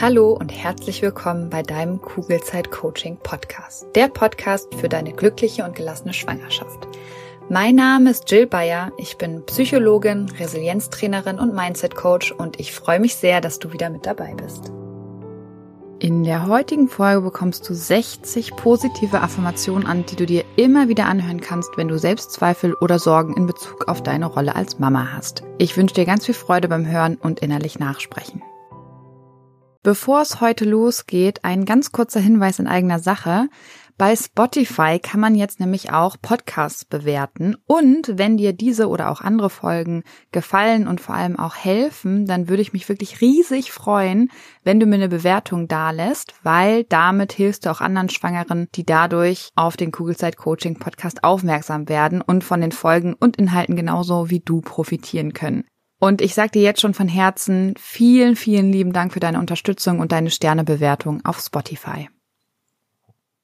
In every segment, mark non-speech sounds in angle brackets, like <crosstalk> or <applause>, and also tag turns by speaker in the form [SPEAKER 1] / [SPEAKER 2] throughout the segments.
[SPEAKER 1] Hallo und herzlich willkommen bei deinem Kugelzeit Coaching Podcast. Der Podcast für deine glückliche und gelassene Schwangerschaft. Mein Name ist Jill Bayer. Ich bin Psychologin, Resilienztrainerin und Mindset Coach und ich freue mich sehr, dass du wieder mit dabei bist. In der heutigen Folge bekommst du 60 positive Affirmationen an, die du dir immer wieder anhören kannst, wenn du Selbstzweifel oder Sorgen in Bezug auf deine Rolle als Mama hast. Ich wünsche dir ganz viel Freude beim Hören und innerlich nachsprechen. Bevor es heute losgeht, ein ganz kurzer Hinweis in eigener Sache. Bei Spotify kann man jetzt nämlich auch Podcasts bewerten. Und wenn dir diese oder auch andere Folgen gefallen und vor allem auch helfen, dann würde ich mich wirklich riesig freuen, wenn du mir eine Bewertung dalässt, weil damit hilfst du auch anderen Schwangeren, die dadurch auf den Kugelzeit Coaching Podcast aufmerksam werden und von den Folgen und Inhalten genauso wie du profitieren können. Und ich sage dir jetzt schon von Herzen vielen, vielen lieben Dank für deine Unterstützung und deine Sternebewertung auf Spotify.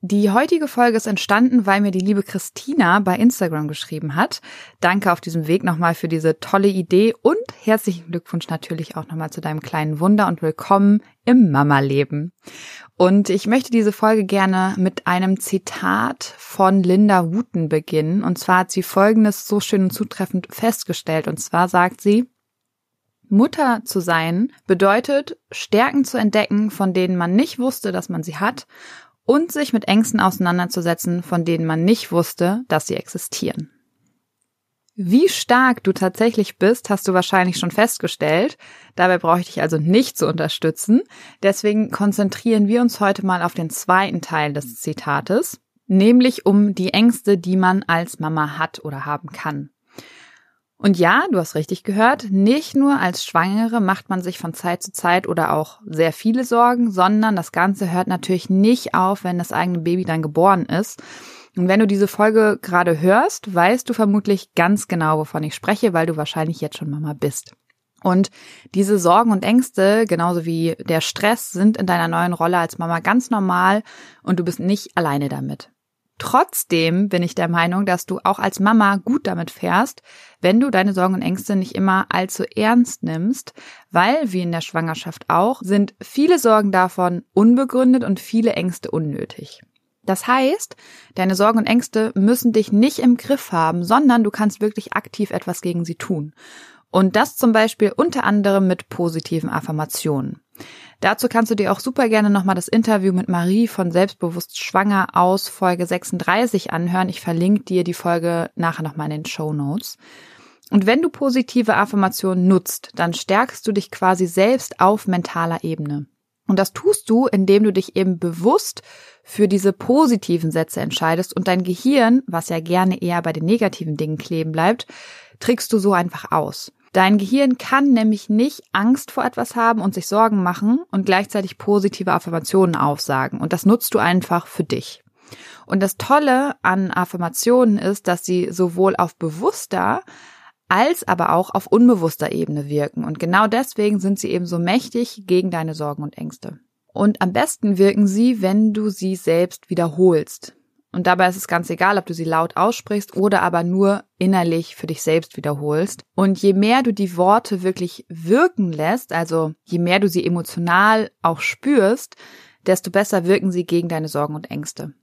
[SPEAKER 1] Die heutige Folge ist entstanden, weil mir die liebe Christina bei Instagram geschrieben hat. Danke auf diesem Weg nochmal für diese tolle Idee und herzlichen Glückwunsch natürlich auch nochmal zu deinem kleinen Wunder und willkommen im Mama-Leben. Und ich möchte diese Folge gerne mit einem Zitat von Linda Wooten beginnen. Und zwar hat sie Folgendes so schön und zutreffend festgestellt. Und zwar sagt sie, Mutter zu sein bedeutet, Stärken zu entdecken, von denen man nicht wusste, dass man sie hat, und sich mit Ängsten auseinanderzusetzen, von denen man nicht wusste, dass sie existieren. Wie stark du tatsächlich bist, hast du wahrscheinlich schon festgestellt. Dabei brauche ich dich also nicht zu unterstützen. Deswegen konzentrieren wir uns heute mal auf den zweiten Teil des Zitates, nämlich um die Ängste, die man als Mama hat oder haben kann. Und ja, du hast richtig gehört, nicht nur als Schwangere macht man sich von Zeit zu Zeit oder auch sehr viele Sorgen, sondern das Ganze hört natürlich nicht auf, wenn das eigene Baby dann geboren ist. Und wenn du diese Folge gerade hörst, weißt du vermutlich ganz genau, wovon ich spreche, weil du wahrscheinlich jetzt schon Mama bist. Und diese Sorgen und Ängste, genauso wie der Stress, sind in deiner neuen Rolle als Mama ganz normal und du bist nicht alleine damit. Trotzdem bin ich der Meinung, dass du auch als Mama gut damit fährst, wenn du deine Sorgen und Ängste nicht immer allzu ernst nimmst, weil, wie in der Schwangerschaft auch, sind viele Sorgen davon unbegründet und viele Ängste unnötig. Das heißt, deine Sorgen und Ängste müssen dich nicht im Griff haben, sondern du kannst wirklich aktiv etwas gegen sie tun. Und das zum Beispiel unter anderem mit positiven Affirmationen. Dazu kannst du dir auch super gerne nochmal das Interview mit Marie von Selbstbewusst Schwanger aus Folge 36 anhören. Ich verlinke dir die Folge nachher nochmal in den Show Notes. Und wenn du positive Affirmationen nutzt, dann stärkst du dich quasi selbst auf mentaler Ebene. Und das tust du, indem du dich eben bewusst für diese positiven Sätze entscheidest und dein Gehirn, was ja gerne eher bei den negativen Dingen kleben bleibt, trickst du so einfach aus. Dein Gehirn kann nämlich nicht Angst vor etwas haben und sich Sorgen machen und gleichzeitig positive Affirmationen aufsagen. Und das nutzt du einfach für dich. Und das Tolle an Affirmationen ist, dass sie sowohl auf bewusster als aber auch auf unbewusster Ebene wirken. Und genau deswegen sind sie eben so mächtig gegen deine Sorgen und Ängste. Und am besten wirken sie, wenn du sie selbst wiederholst. Und dabei ist es ganz egal, ob du sie laut aussprichst oder aber nur innerlich für dich selbst wiederholst. Und je mehr du die Worte wirklich wirken lässt, also je mehr du sie emotional auch spürst, desto besser wirken sie gegen deine Sorgen und Ängste.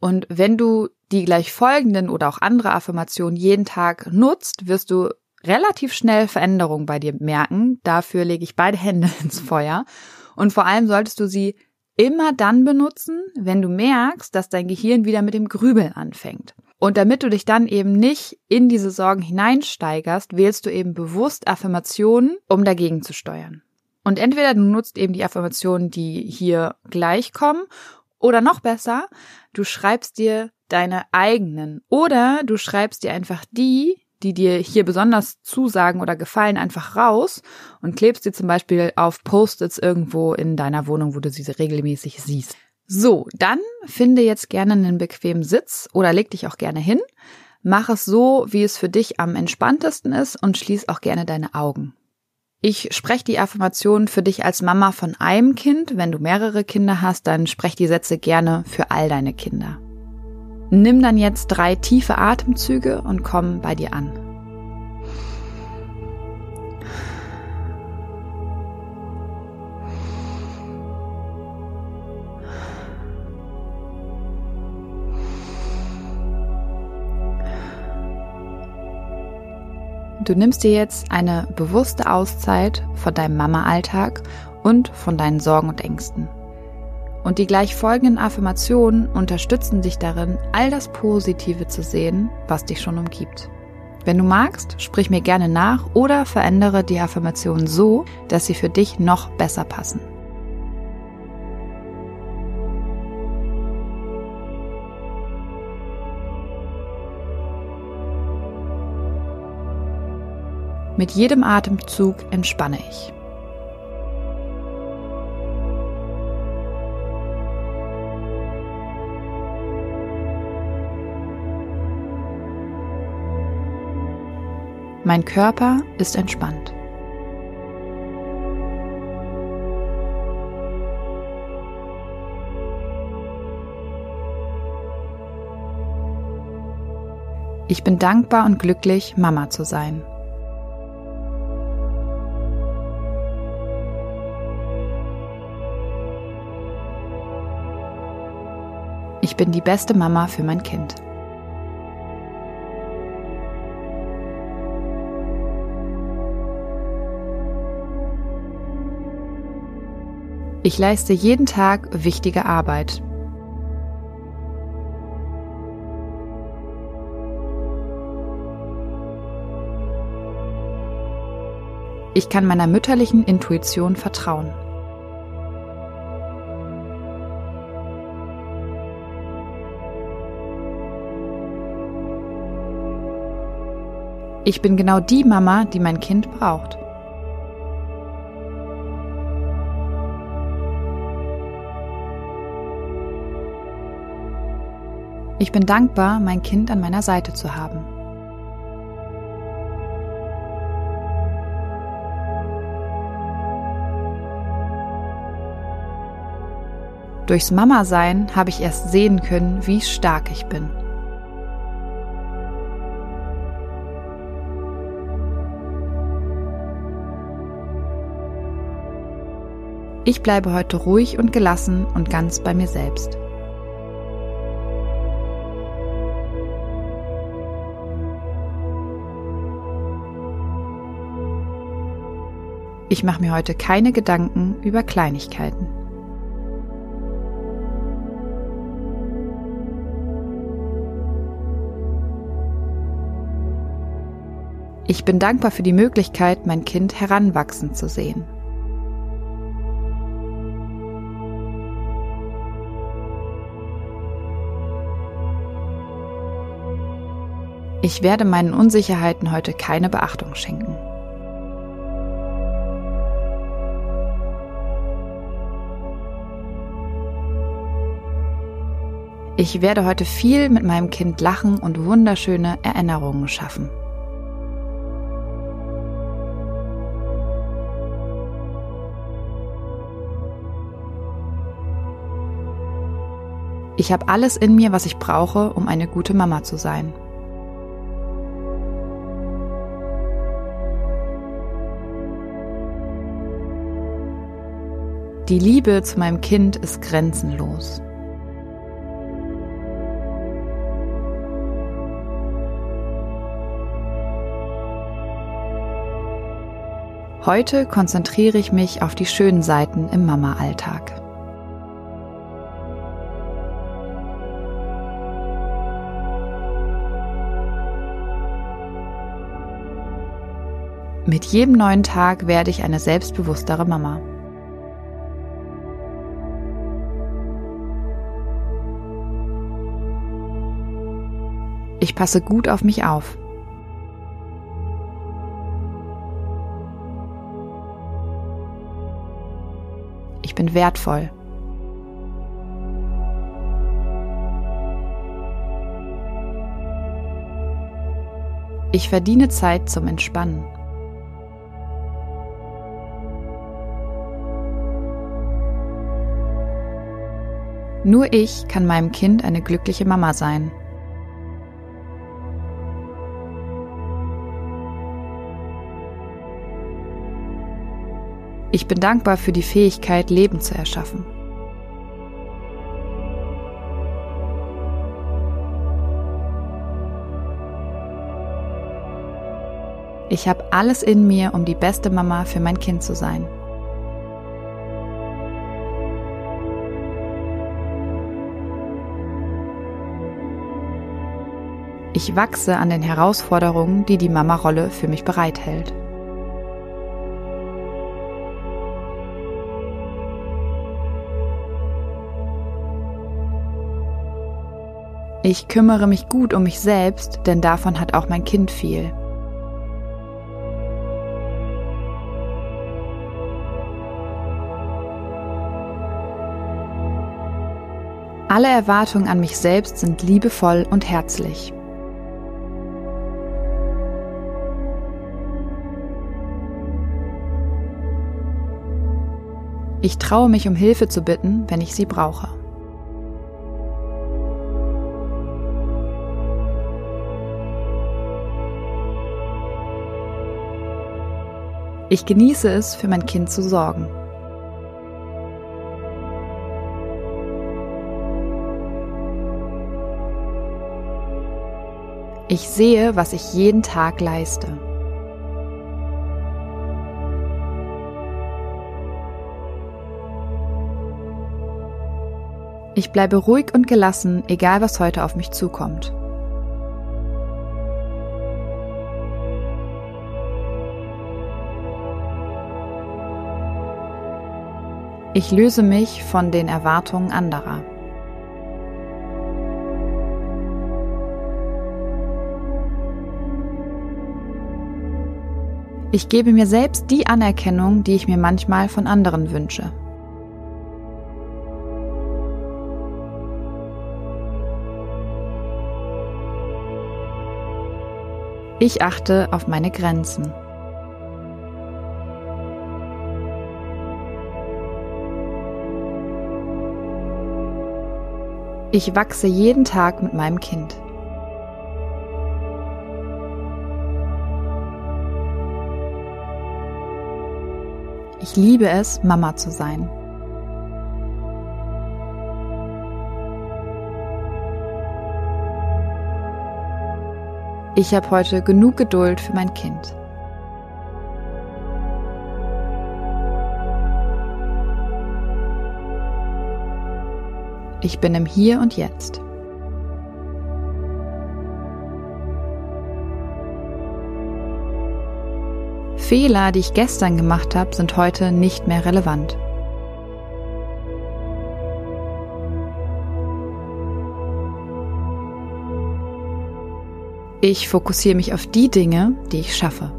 [SPEAKER 1] Und wenn du die gleich folgenden oder auch andere Affirmationen jeden Tag nutzt, wirst du relativ schnell Veränderungen bei dir merken. Dafür lege ich beide Hände <laughs> ins Feuer. Und vor allem solltest du sie immer dann benutzen, wenn du merkst, dass dein Gehirn wieder mit dem Grübeln anfängt. Und damit du dich dann eben nicht in diese Sorgen hineinsteigerst, wählst du eben bewusst Affirmationen, um dagegen zu steuern. Und entweder du nutzt eben die Affirmationen, die hier gleich kommen, oder noch besser, du schreibst dir deine eigenen. Oder du schreibst dir einfach die, die dir hier besonders zusagen oder gefallen, einfach raus und klebst sie zum Beispiel auf Post-its irgendwo in deiner Wohnung, wo du sie regelmäßig siehst. So, dann finde jetzt gerne einen bequemen Sitz oder leg dich auch gerne hin. Mach es so, wie es für dich am entspanntesten ist und schließ auch gerne deine Augen. Ich spreche die Affirmation für dich als Mama von einem Kind. Wenn du mehrere Kinder hast, dann sprech die Sätze gerne für all deine Kinder. Nimm dann jetzt drei tiefe Atemzüge und komm bei dir an. Du nimmst dir jetzt eine bewusste Auszeit von deinem Mama-Alltag und von deinen Sorgen und Ängsten. Und die gleich folgenden Affirmationen unterstützen dich darin, all das Positive zu sehen, was dich schon umgibt. Wenn du magst, sprich mir gerne nach oder verändere die Affirmationen so, dass sie für dich noch besser passen. Mit jedem Atemzug entspanne ich. Mein Körper ist entspannt. Ich bin dankbar und glücklich, Mama zu sein. Ich bin die beste Mama für mein Kind. Ich leiste jeden Tag wichtige Arbeit. Ich kann meiner mütterlichen Intuition vertrauen. Ich bin genau die Mama, die mein Kind braucht. Ich bin dankbar, mein Kind an meiner Seite zu haben. Durchs Mama-Sein habe ich erst sehen können, wie stark ich bin. Ich bleibe heute ruhig und gelassen und ganz bei mir selbst. Ich mache mir heute keine Gedanken über Kleinigkeiten. Ich bin dankbar für die Möglichkeit, mein Kind heranwachsen zu sehen. Ich werde meinen Unsicherheiten heute keine Beachtung schenken. Ich werde heute viel mit meinem Kind lachen und wunderschöne Erinnerungen schaffen. Ich habe alles in mir, was ich brauche, um eine gute Mama zu sein. Die Liebe zu meinem Kind ist grenzenlos. Heute konzentriere ich mich auf die schönen Seiten im Mama-Alltag. Mit jedem neuen Tag werde ich eine selbstbewusstere Mama. Ich passe gut auf mich auf. Bin wertvoll. Ich verdiene Zeit zum Entspannen. Nur ich kann meinem Kind eine glückliche Mama sein. Ich bin dankbar für die Fähigkeit, Leben zu erschaffen. Ich habe alles in mir, um die beste Mama für mein Kind zu sein. Ich wachse an den Herausforderungen, die die Mama-Rolle für mich bereithält. Ich kümmere mich gut um mich selbst, denn davon hat auch mein Kind viel. Alle Erwartungen an mich selbst sind liebevoll und herzlich. Ich traue mich um Hilfe zu bitten, wenn ich sie brauche. Ich genieße es, für mein Kind zu sorgen. Ich sehe, was ich jeden Tag leiste. Ich bleibe ruhig und gelassen, egal was heute auf mich zukommt. Ich löse mich von den Erwartungen anderer. Ich gebe mir selbst die Anerkennung, die ich mir manchmal von anderen wünsche. Ich achte auf meine Grenzen. Ich wachse jeden Tag mit meinem Kind. Ich liebe es, Mama zu sein. Ich habe heute genug Geduld für mein Kind. Ich bin im Hier und Jetzt. Fehler, die ich gestern gemacht habe, sind heute nicht mehr relevant. Ich fokussiere mich auf die Dinge, die ich schaffe.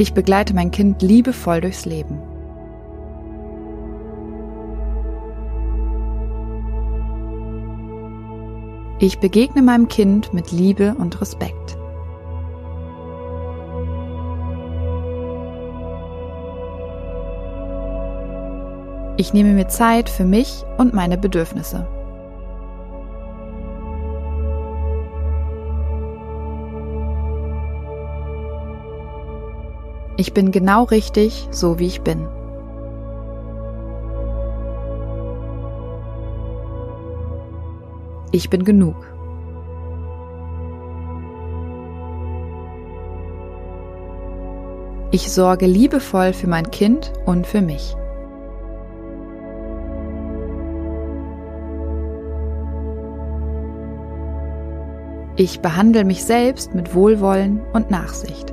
[SPEAKER 1] Ich begleite mein Kind liebevoll durchs Leben. Ich begegne meinem Kind mit Liebe und Respekt. Ich nehme mir Zeit für mich und meine Bedürfnisse. Ich bin genau richtig, so wie ich bin. Ich bin genug. Ich sorge liebevoll für mein Kind und für mich. Ich behandle mich selbst mit Wohlwollen und Nachsicht.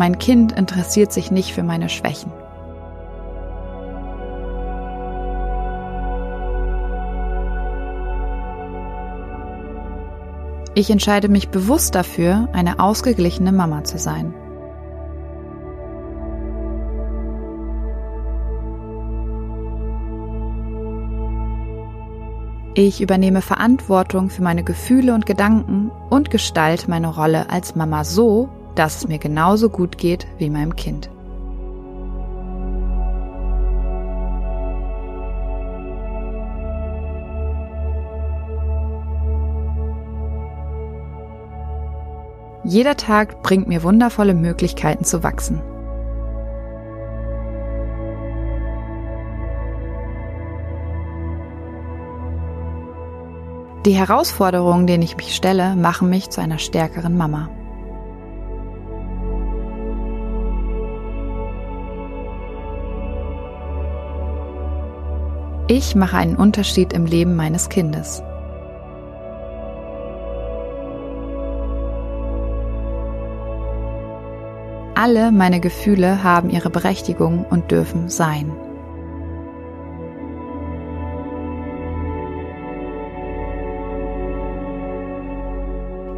[SPEAKER 1] Mein Kind interessiert sich nicht für meine Schwächen. Ich entscheide mich bewusst dafür, eine ausgeglichene Mama zu sein. Ich übernehme Verantwortung für meine Gefühle und Gedanken und gestalte meine Rolle als Mama so, dass es mir genauso gut geht wie meinem Kind. Jeder Tag bringt mir wundervolle Möglichkeiten zu wachsen. Die Herausforderungen, denen ich mich stelle, machen mich zu einer stärkeren Mama. Ich mache einen Unterschied im Leben meines Kindes. Alle meine Gefühle haben ihre Berechtigung und dürfen sein.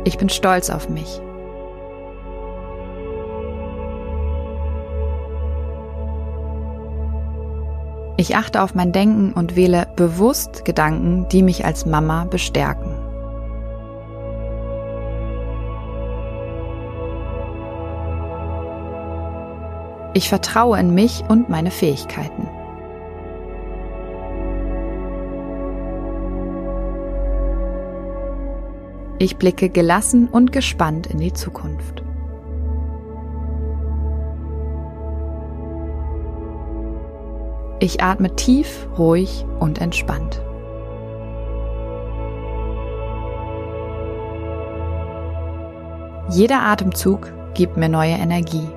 [SPEAKER 1] Ich bin stolz auf mich. Ich achte auf mein Denken und wähle bewusst Gedanken, die mich als Mama bestärken. Ich vertraue in mich und meine Fähigkeiten. Ich blicke gelassen und gespannt in die Zukunft. Ich atme tief, ruhig und entspannt. Jeder Atemzug gibt mir neue Energie.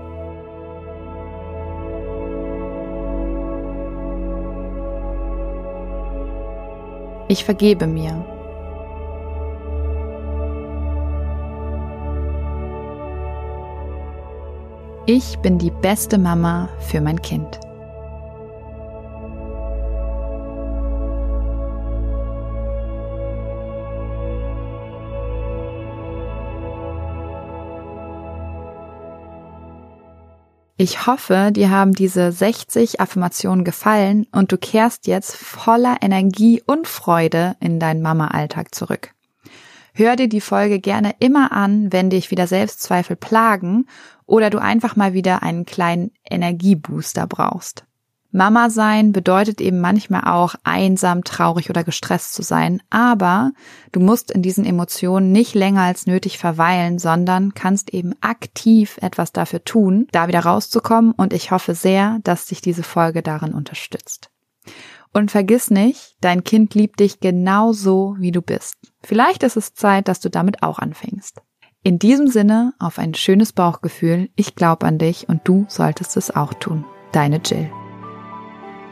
[SPEAKER 1] Ich vergebe mir. Ich bin die beste Mama für mein Kind. Ich hoffe, dir haben diese 60 Affirmationen gefallen und du kehrst jetzt voller Energie und Freude in deinen Mama-Alltag zurück. Hör dir die Folge gerne immer an, wenn dich wieder Selbstzweifel plagen oder du einfach mal wieder einen kleinen Energiebooster brauchst. Mama sein bedeutet eben manchmal auch einsam, traurig oder gestresst zu sein, aber du musst in diesen Emotionen nicht länger als nötig verweilen, sondern kannst eben aktiv etwas dafür tun, da wieder rauszukommen und ich hoffe sehr, dass dich diese Folge darin unterstützt. Und vergiss nicht, dein Kind liebt dich genauso, wie du bist. Vielleicht ist es Zeit, dass du damit auch anfängst. In diesem Sinne auf ein schönes Bauchgefühl. Ich glaube an dich und du solltest es auch tun. Deine Jill.